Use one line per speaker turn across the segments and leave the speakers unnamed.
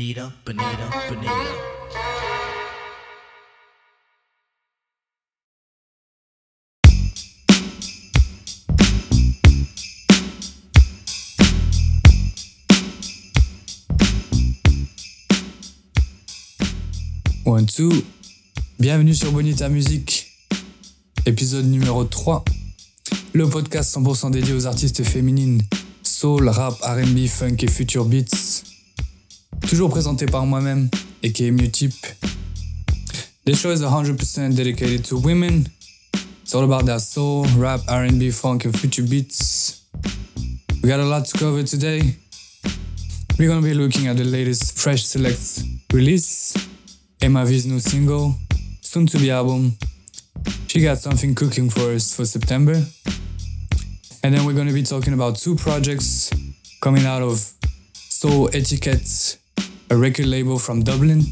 Bonita, bonita, bonita.
One, two. Bienvenue sur Bonita Musique, épisode numéro 3. Le podcast 100% dédié aux artistes féminines, soul, rap, RB, funk et future beats. toujours présenté par moi-même, aka Mutip. This show is 100% dedicated to women. It's all about that soul, rap, R&B, funk, and future beats. We got a lot to cover today. We're gonna be looking at the latest Fresh Selects release, Emma V's new single, soon to be album. She got something cooking for us for September. And then we're gonna be talking about two projects coming out of Soul Etiquette a record label from Dublin.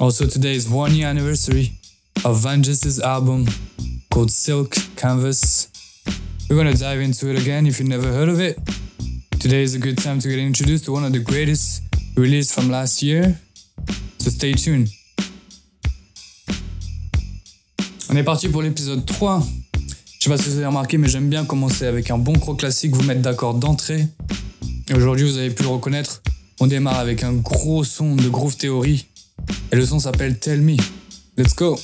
Also, today is one year anniversary of Van album called Silk Canvas. We're gonna dive into it again if you never heard of it. Today is a good time to get introduced to one of the greatest releases from last year, so stay tuned. On est parti pour l'épisode 3. Je sais pas si vous avez remarqué, mais j'aime bien commencer avec un bon croc classique, vous mettre d'accord d'entrée. Aujourd'hui, vous avez pu le reconnaître, on démarre avec un gros son de Groove Theory et le son s'appelle Tell Me. Let's go!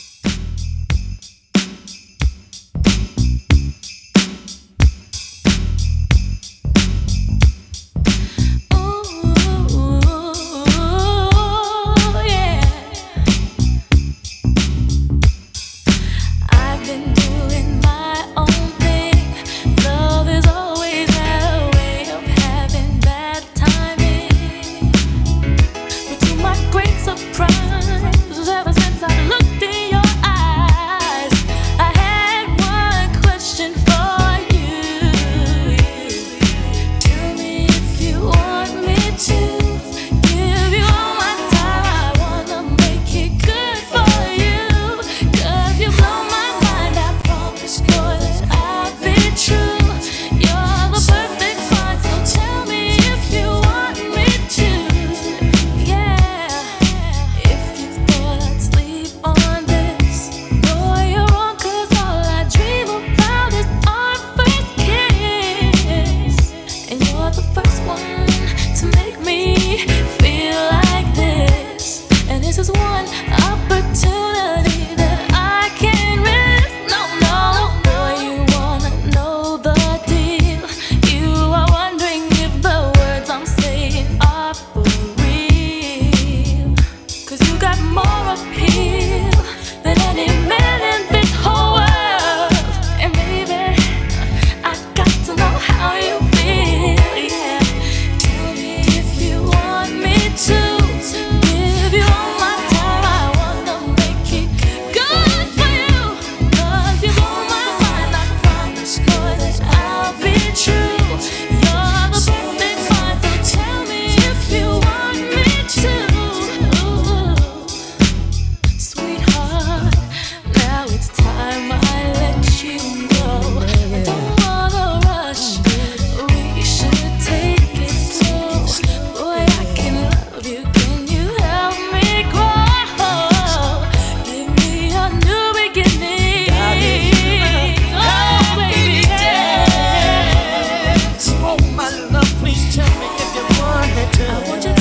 I want you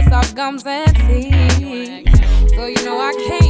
kiss our gums and teeth. So you know I can't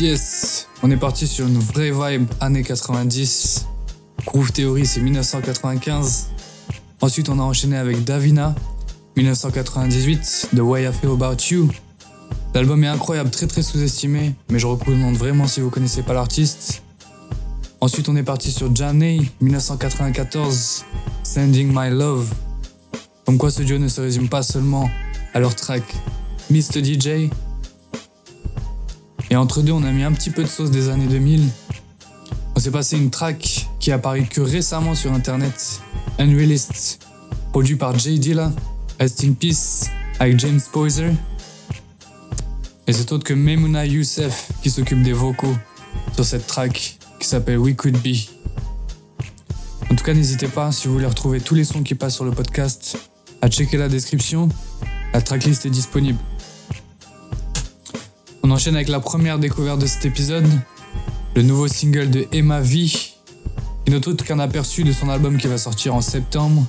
Yes, On est parti sur une vraie vibe années 90. Groove Theory, c'est 1995. Ensuite, on a enchaîné avec Davina, 1998, The Way I Feel About You. L'album est incroyable, très très sous-estimé, mais je recommande vraiment si vous connaissez pas l'artiste. Ensuite, on est parti sur Janey, 1994, Sending My Love. Comme quoi, ce duo ne se résume pas seulement à leur track Mr. DJ, et entre deux, on a mis un petit peu de sauce des années 2000. On s'est passé une track qui apparaît que récemment sur internet, Unrealist, produit par Jay Dilla, Rest in Peace, avec James Poyser. Et c'est autre que Memuna Youssef qui s'occupe des vocaux sur cette track qui s'appelle We Could Be. En tout cas, n'hésitez pas, si vous voulez retrouver tous les sons qui passent sur le podcast, à checker la description. La tracklist est disponible. On enchaîne avec la première découverte de cet épisode, le nouveau single de Emma vie qui n'est autre qu'un aperçu de son album qui va sortir en septembre,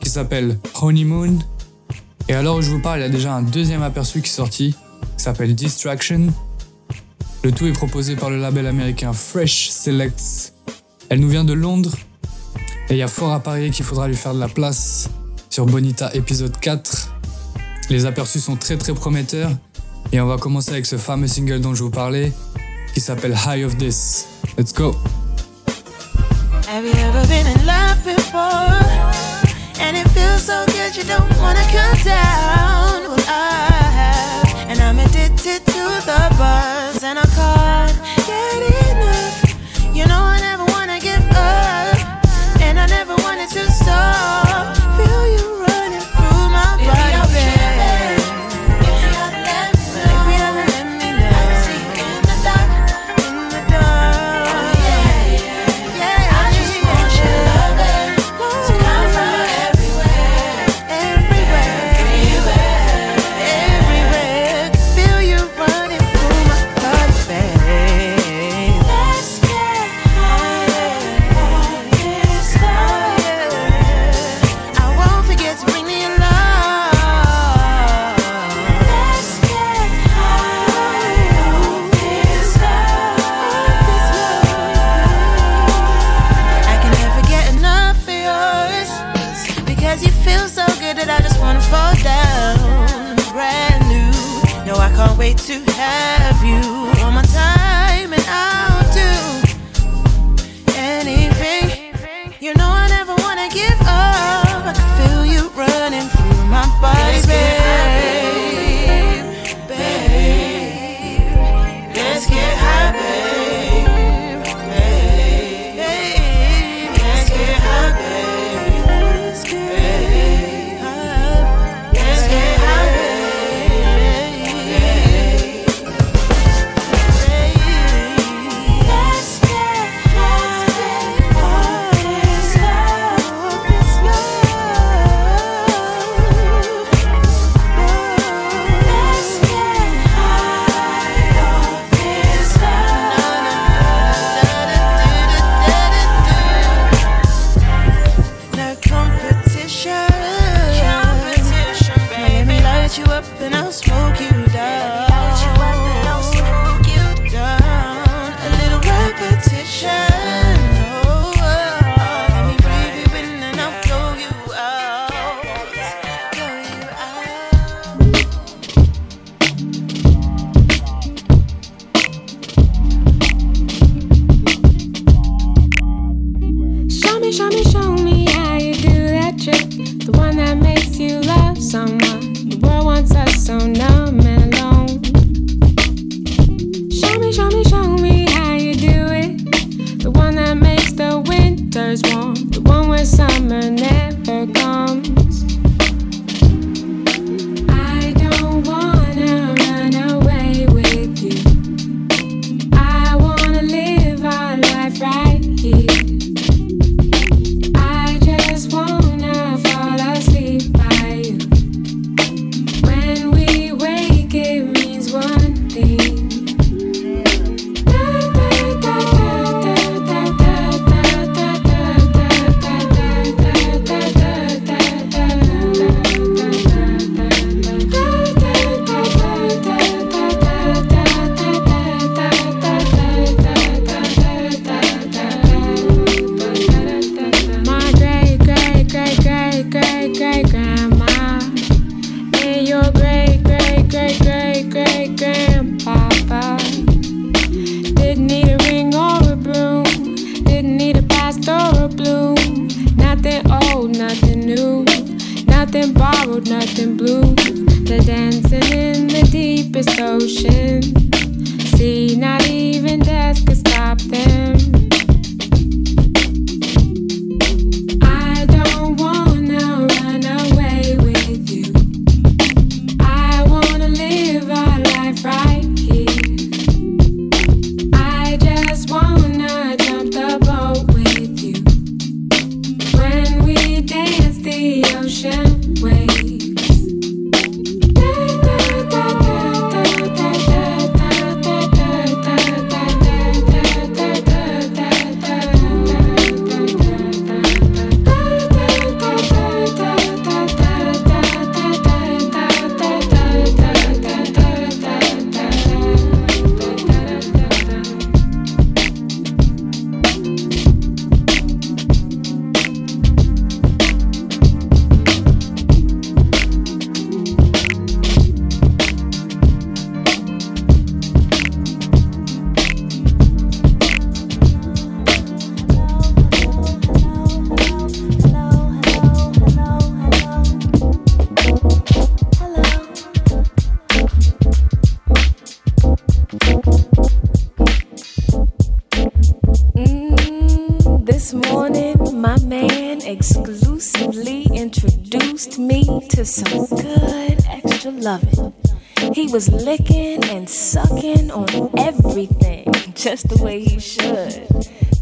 qui s'appelle Honeymoon. Et alors je vous parle, il y a déjà un deuxième aperçu qui est sorti, qui s'appelle Distraction. Le tout est proposé par le label américain Fresh Selects. Elle nous vient de Londres, et il y a fort à parier qu'il faudra lui faire de la place sur Bonita épisode 4. Les aperçus sont très très prometteurs et on va commencer avec ce fameux single dont je vous parlais, qui s'appelle High of This. Let's go!
Have you ever been in love before? And it feels so good you don't wanna come down. Well, I have, and I'm addicted to the buzz, and I can't get enough. You know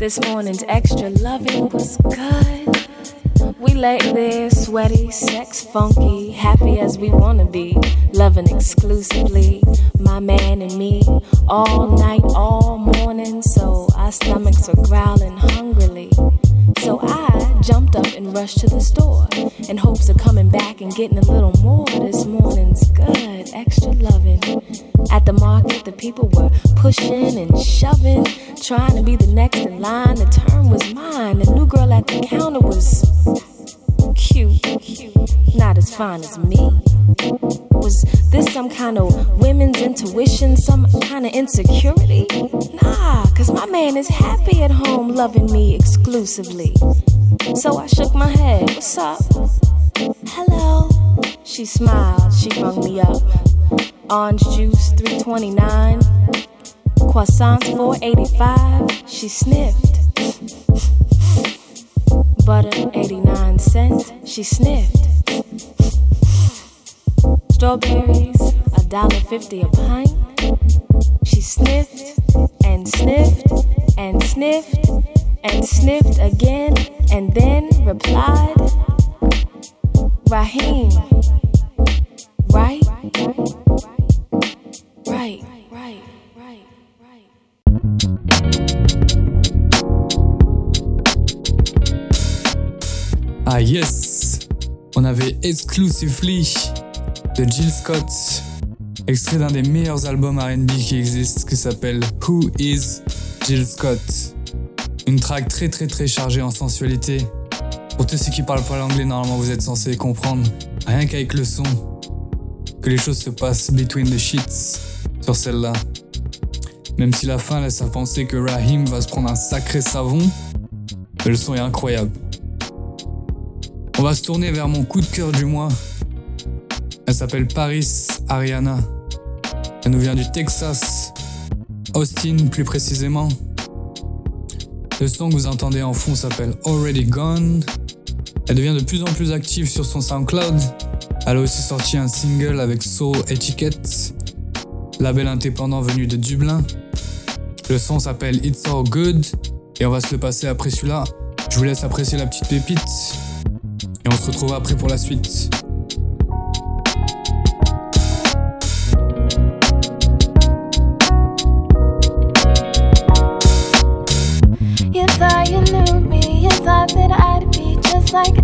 This morning's extra loving was good. We lay there, sweaty, sex funky, happy as we wanna be, loving exclusively, my man and me, all night, all morning. So our stomachs are growling rush to the store in hopes of coming back and getting a little more. This morning's good, extra loving. At the market, the people were pushing and shoving, trying to be the next in line. The turn was mine. The new girl at the counter was cute, not as fine as me. Was this some kind of women's intuition, some kind of insecurity? Nah, cause my man is happy at home loving me exclusively. So I shook my head, what's up? Hello. She smiled, she rung me up. Orange juice, 329. Croissants, 485. She sniffed butter 89 cents, she sniffed. Strawberries, a dollar fifty a pint. She sniffed and sniffed and sniffed and sniffed again and then replied, Raheem
yes On avait Exclusively de Jill Scott, extrait d'un des meilleurs albums RB qui existe qui s'appelle Who is Jill Scott Une track très très très chargée en sensualité. Pour tous ceux qui parlent pas l'anglais, normalement vous êtes censés comprendre, rien qu'avec le son, que les choses se passent between the sheets sur celle-là. Même si la fin laisse à penser que Rahim va se prendre un sacré savon, le son est incroyable. On va se tourner vers mon coup de cœur du mois. Elle s'appelle Paris Ariana. Elle nous vient du Texas, Austin plus précisément. Le son que vous entendez en fond s'appelle Already Gone. Elle devient de plus en plus active sur son SoundCloud. Elle a aussi sorti un single avec Soul Etiquette, label indépendant venu de Dublin. Le son s'appelle It's All Good et on va se le passer après celui-là. Je vous laisse apprécier la petite pépite on se retrouve après pour la suite.
You thought you knew me, you thought that I'd be just like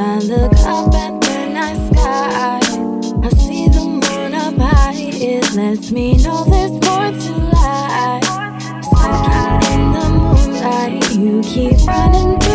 I look up at the night sky, I see the moon up high. It lets me know there's more to life. Stuck in the moonlight, you keep running.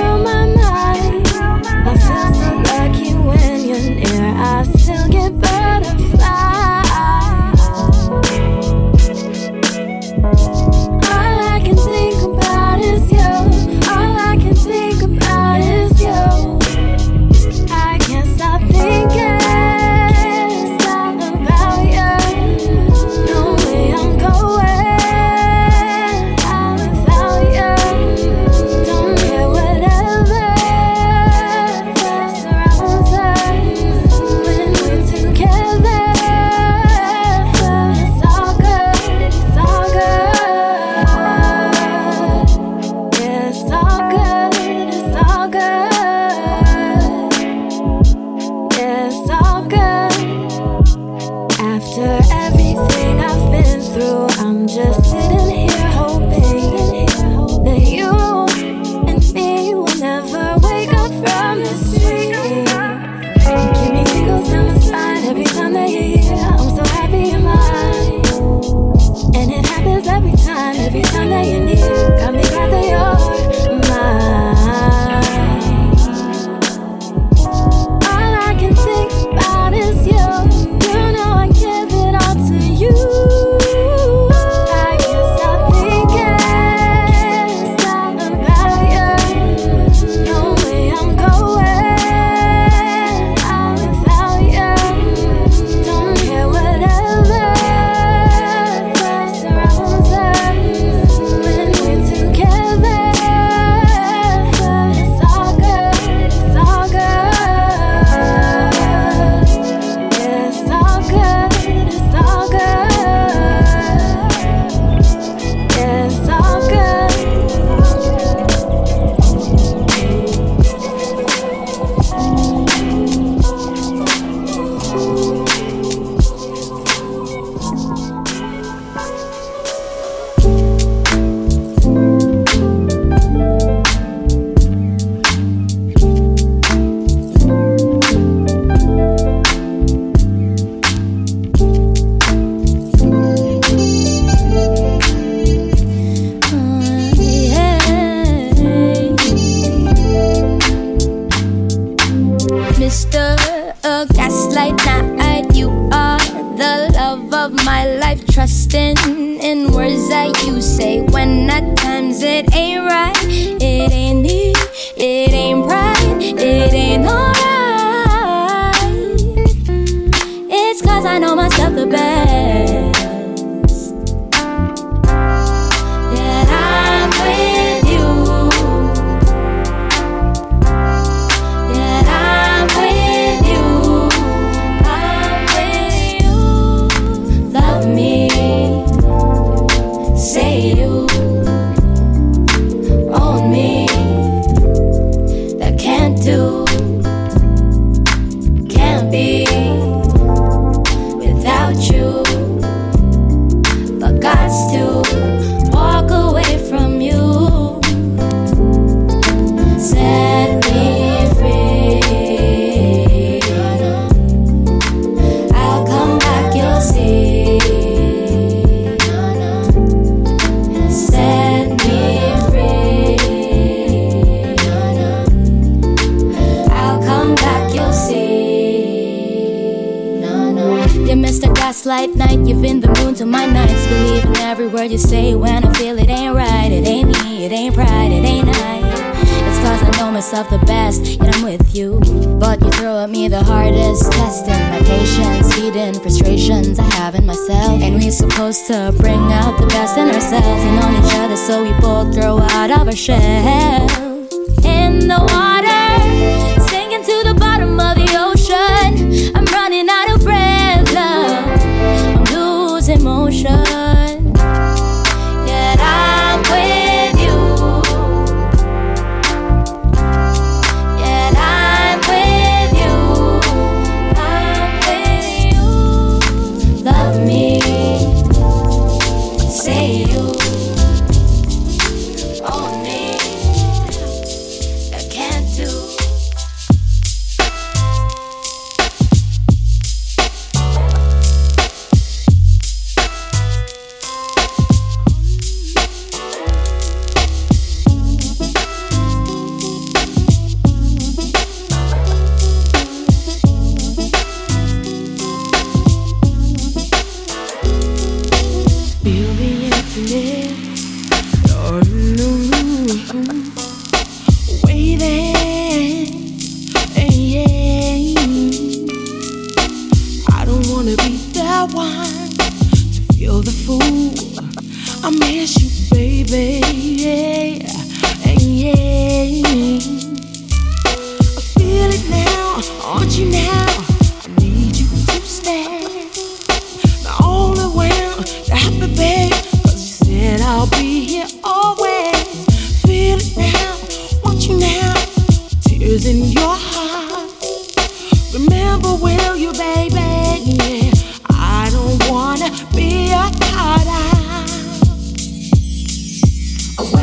into my
nights, believing every word you say when I feel it ain't right. It ain't me, it ain't pride, it ain't I. It's cause I know myself the best, and I'm with you. But you throw at me the hardest, testing my patience, feeding frustrations I have in myself. And we're supposed to bring out the best in ourselves and on each other, so we both throw out of our shell. In the water.
什 Away.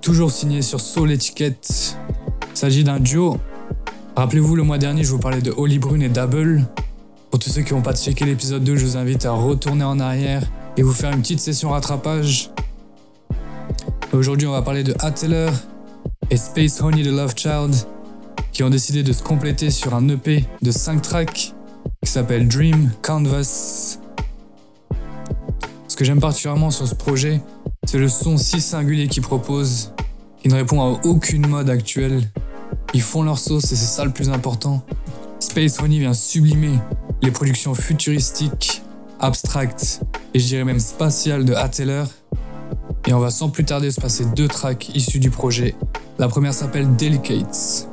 toujours signé sur Soul Etiquette. Il s'agit d'un duo. Rappelez-vous, le mois dernier, je vous parlais de Holly Brune et Double. Pour tous ceux qui n'ont pas checké l'épisode 2, je vous invite à retourner en arrière et vous faire une petite session rattrapage. Aujourd'hui, on va parler de Atelier et Space Honey de Love Child qui ont décidé de se compléter sur un EP de 5 tracks qui s'appelle Dream Canvas que j'aime particulièrement sur ce projet, c'est le son si singulier qu'ils proposent, qui ne répond à aucune mode actuelle. Ils font leur sauce et c'est ça le plus important. Space Honey e vient sublimer les productions futuristiques, abstractes et je dirais même spatiales de Atteler. Et on va sans plus tarder se passer deux tracks issus du projet. La première s'appelle Delicates.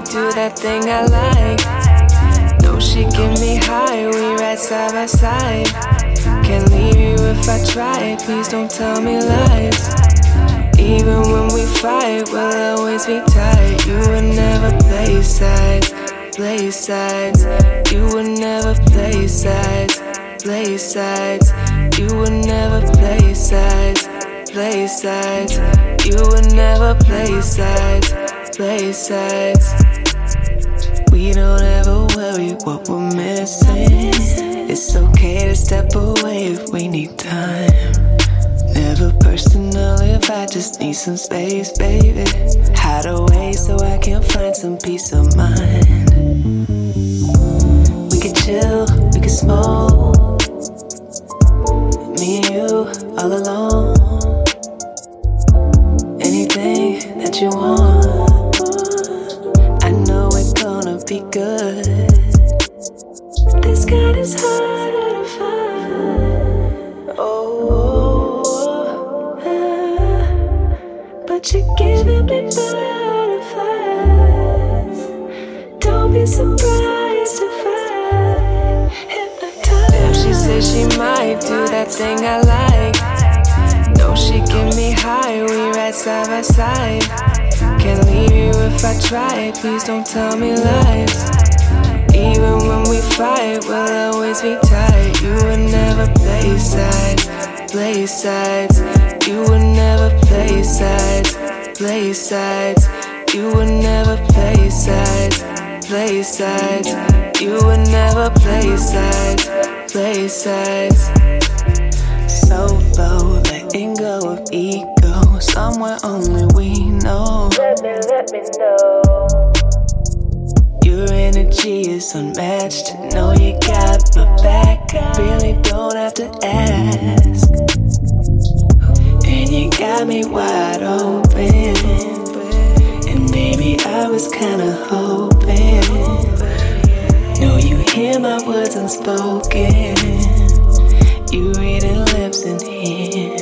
do that thing I like. No, she give me high, we ride side by side. Can't leave you if I try, please don't tell me lies. Even when we fight, we'll always be tight. You would never play sides, play sides. You would never play sides, play sides. You would never play sides, play sides. You would never play sides places. We don't ever worry what we're missing. It's okay to step away if we need time. Never personal if I just need some space, baby. Hide away so I can find some peace of mind. We can chill, we can smoke. Me and you all alone. Anything that you want be good. This kind is harder to find. Oh, but you're giving me butterflies. Don't be surprised if I hypnotize. Damn, she said she might do that thing I like. Know she get me high, we ride side by side. Can't leave you if I try. Please don't tell me lies. Even when we fight, we'll always be tight. You would never play sides, play sides. You would never play sides, play sides. You would never play sides, play sides. You would never play sides, play sides. So low, letting go of ego somewhere only we know. Let me, let me know. Your energy is unmatched. Know you got my back. I really don't have to ask. And you got me wide open. And baby, I was kinda hoping. Know you hear my words unspoken. You reading lips and hands.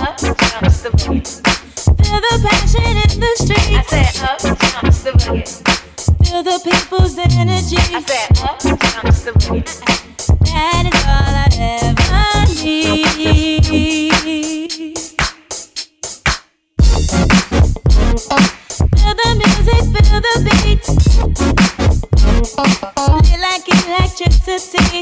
the
Feel the passion in the streets.
I said the
Feel the people's energy.
I said
That is all I ever need. Feel the music, feel the beat. Feel like electricity.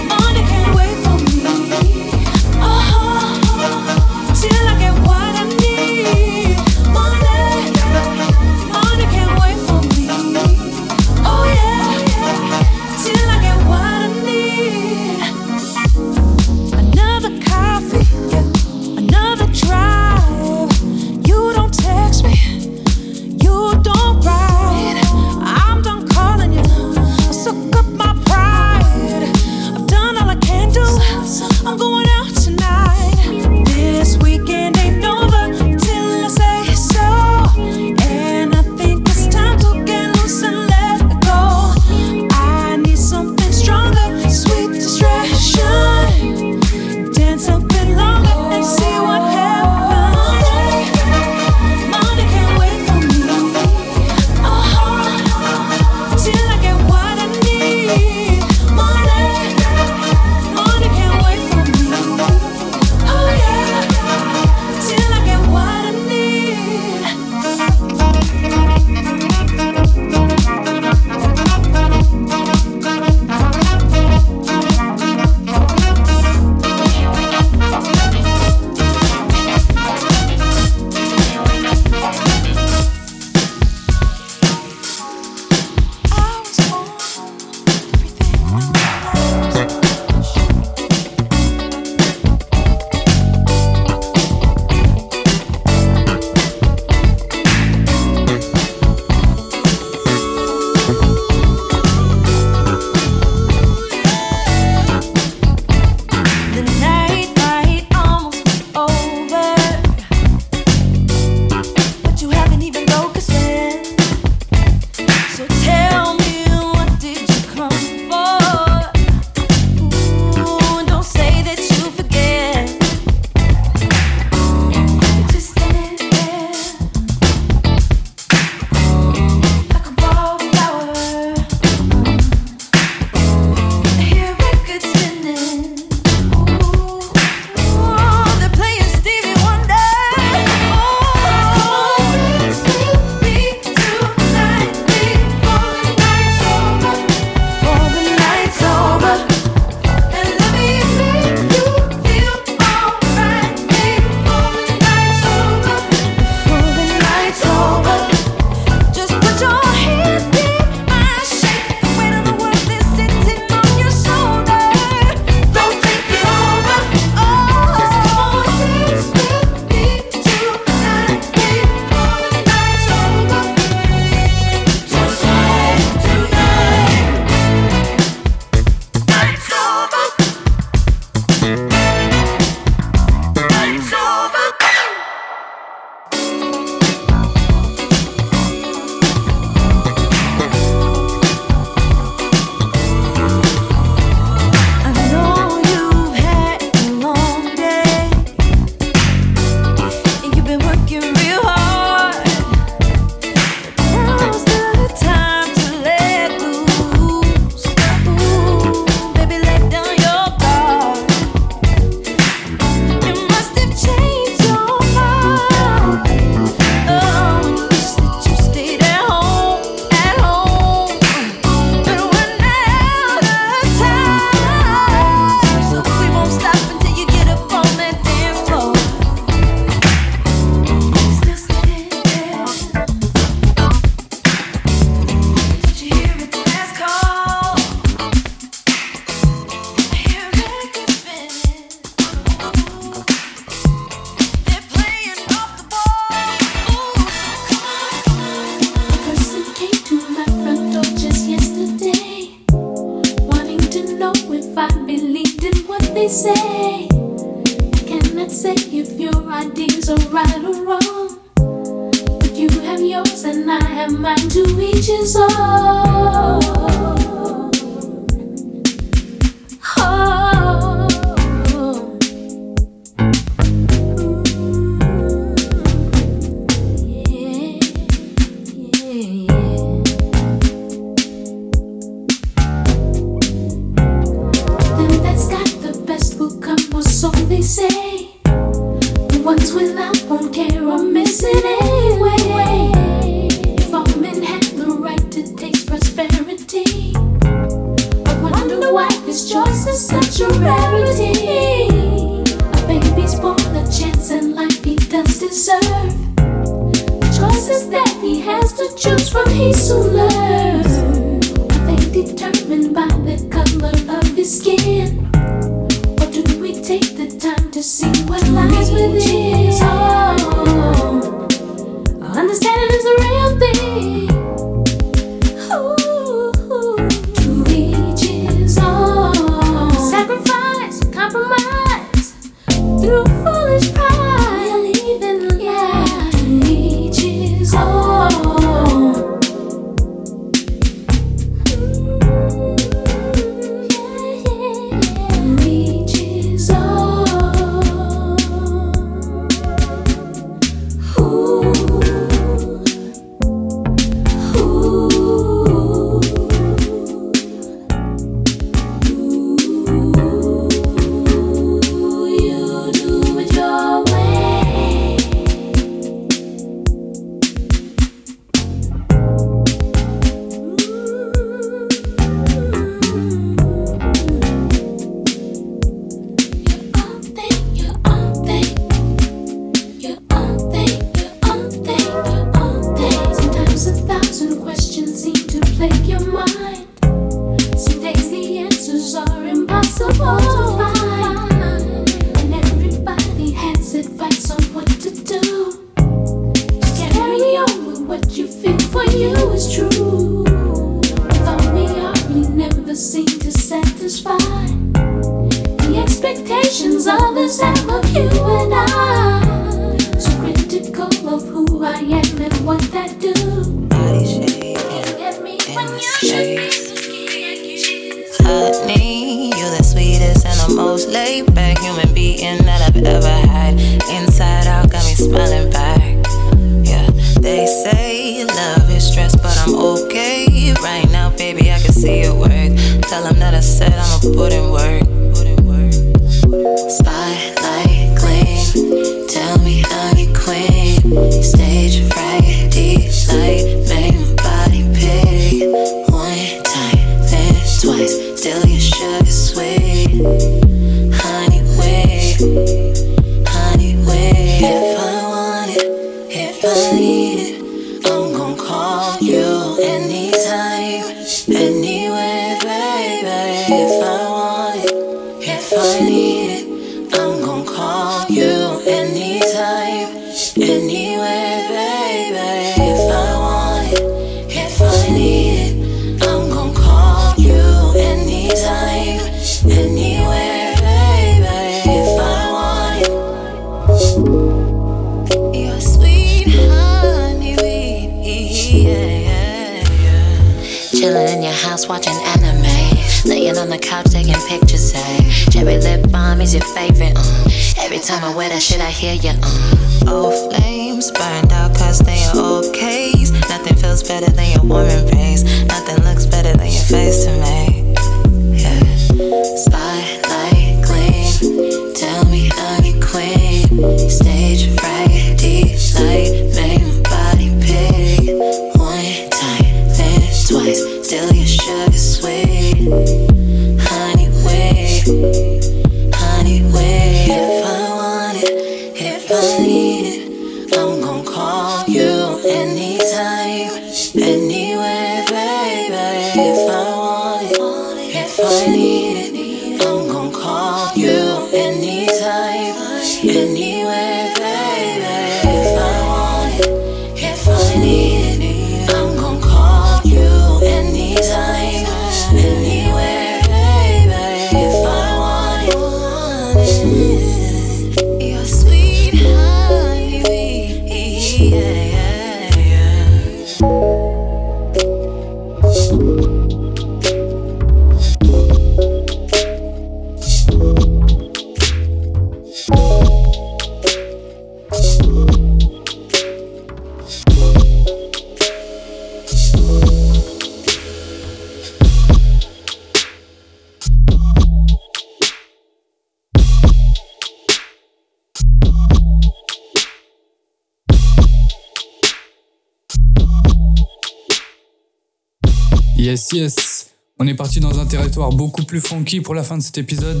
Yes, yes. On est parti dans un territoire beaucoup plus funky pour la fin de cet épisode.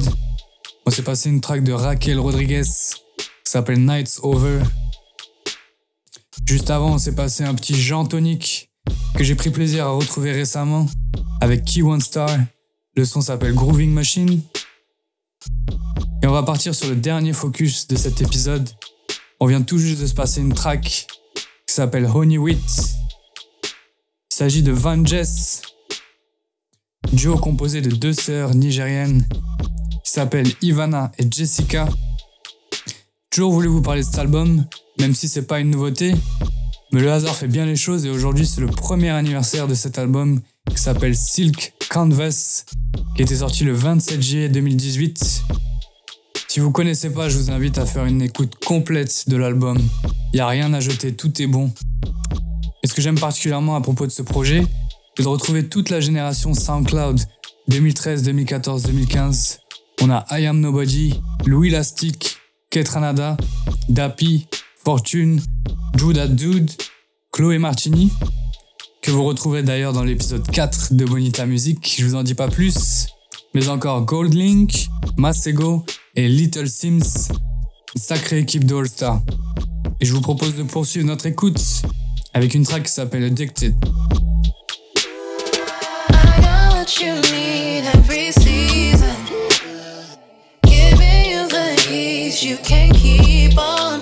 On s'est passé une track de Raquel Rodriguez qui s'appelle Nights Over. Juste avant, on s'est passé un petit Jean Tonique que j'ai pris plaisir à retrouver récemment avec Key One Star. Le son s'appelle Grooving Machine. Et on va partir sur le dernier focus de cet épisode. On vient tout juste de se passer une track qui s'appelle Honey Wheat. Il s'agit de Van Jess, Duo composé de deux sœurs nigériennes qui s'appellent Ivana et Jessica. Toujours voulu vous parler de cet album, même si c'est pas une nouveauté, mais le hasard fait bien les choses et aujourd'hui c'est le premier anniversaire de cet album qui s'appelle Silk Canvas, qui était sorti le 27 juillet 2018. Si vous connaissez pas, je vous invite à faire une écoute complète de l'album. Il n'y a rien à jeter, tout est bon. Et ce que j'aime particulièrement à propos de ce projet, de retrouver toute la génération SoundCloud 2013, 2014, 2015. On a I Am Nobody, Louis Lastic, Ketranada, Dapi, Fortune, Drew Dude, Chloé Martini, que vous retrouvez d'ailleurs dans l'épisode 4 de Bonita Music. Je vous en dis pas plus, mais encore Goldlink, Masego et Little Sims, sacrée équipe de star Et je vous propose de poursuivre notre écoute avec une track qui s'appelle Addicted.
you need every season. Giving you the you
can't
keep on.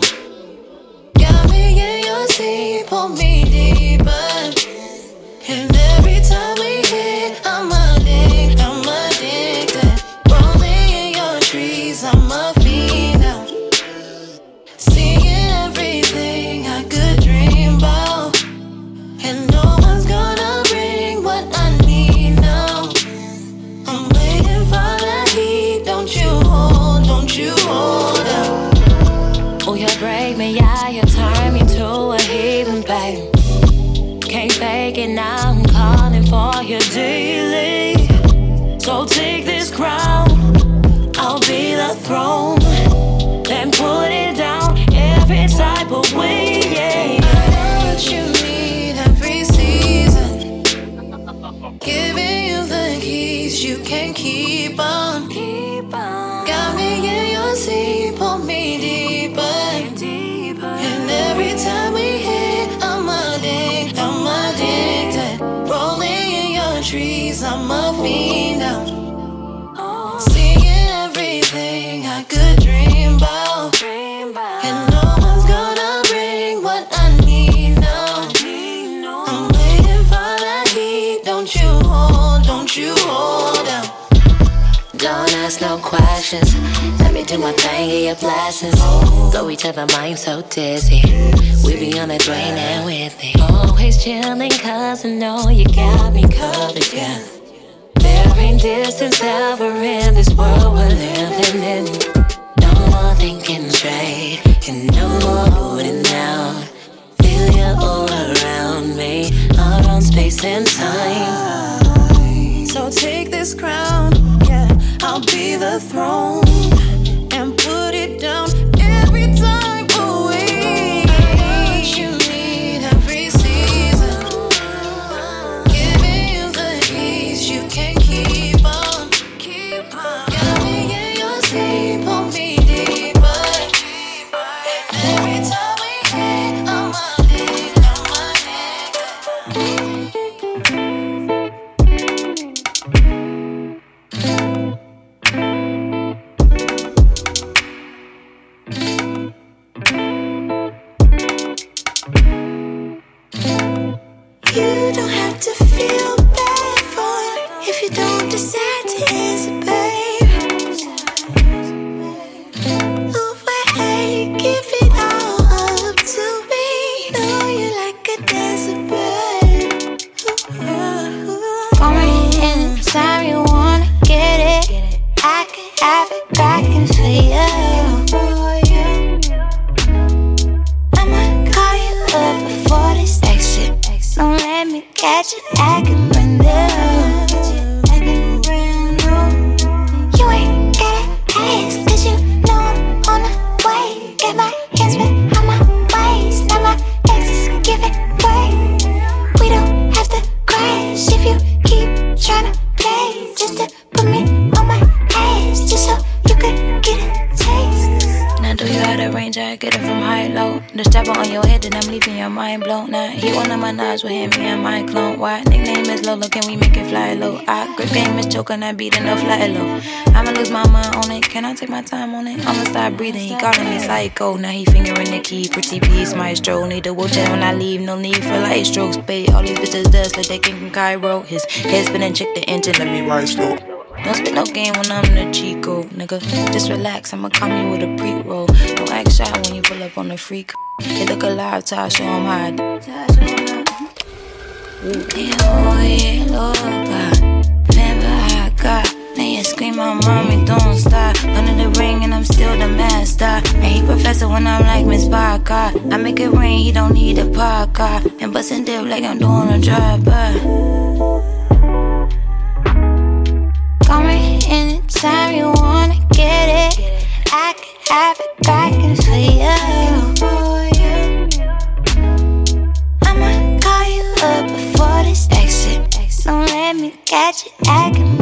ask no questions. Let me do my thing, get your blessings. Throw each other mind so dizzy. We be on the drain and with me. Always chilling, cause I know you got me covered, yeah. There ain't distance ever in this world we're living in. No more thinking straight, and no more holding out. Feel you all around me, our own space and time.
So take this crown I'll be the throne. on
that beat enough light low. I'ma lose my mind on it. Can I take my time on it? I'ma stop breathing. He calling me psycho. Now he fingering the key. Pretty piece, maestro. Need a wheelchair when I leave. No need for light strokes. Pay all these bitches dust like they came from Cairo. His head spinning, check the engine. Let me ride slow. Don't spit no game when I'm the Chico, nigga. Just relax, I'ma come you with a pre roll. Don't act shy when you pull up on the freak. They look alive till I show them how I do my mommy don't stop. Under the ring and I'm still the master. And he professor when I'm like Miss Parker. I make it rain, he don't need a parker. And bustin' dip like I'm doing a driver. Call me anytime you wanna get it. I can have it back and for you. I'ma call you up before this exit. Don't let me catch you acting.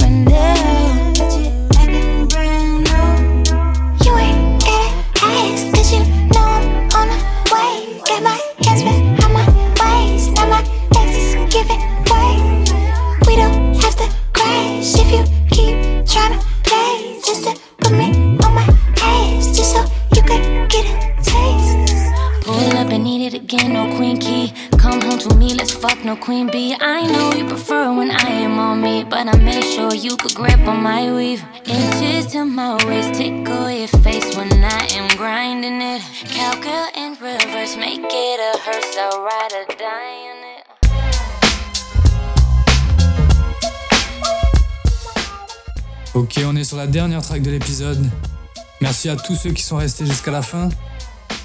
queen bee. I know you prefer when I am on me, but I made sure you could grip on my weave. Inches to my waist, tickle your face when I am grinding it. Cowgirl in reverse, make it a hearse, I'll ride or die it.
Ok, on est sur la dernière track de l'épisode. Merci à tous ceux qui sont restés jusqu'à la fin.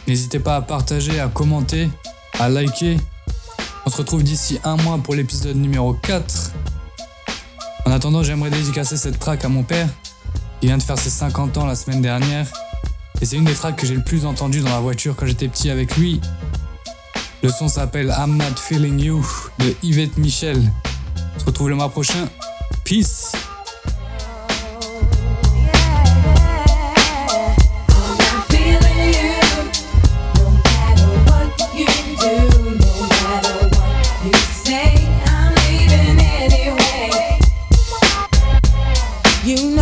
N'hésitez pas à partager, à commenter, à liker on se retrouve d'ici un mois pour l'épisode numéro 4. En attendant, j'aimerais dédicacer cette track à mon père. Il vient de faire ses 50 ans la semaine dernière. Et c'est une des tracks que j'ai le plus entendu dans la voiture quand j'étais petit avec lui. Le son s'appelle I'm Not Feeling You de Yvette Michel. On se retrouve le mois prochain. Peace
You know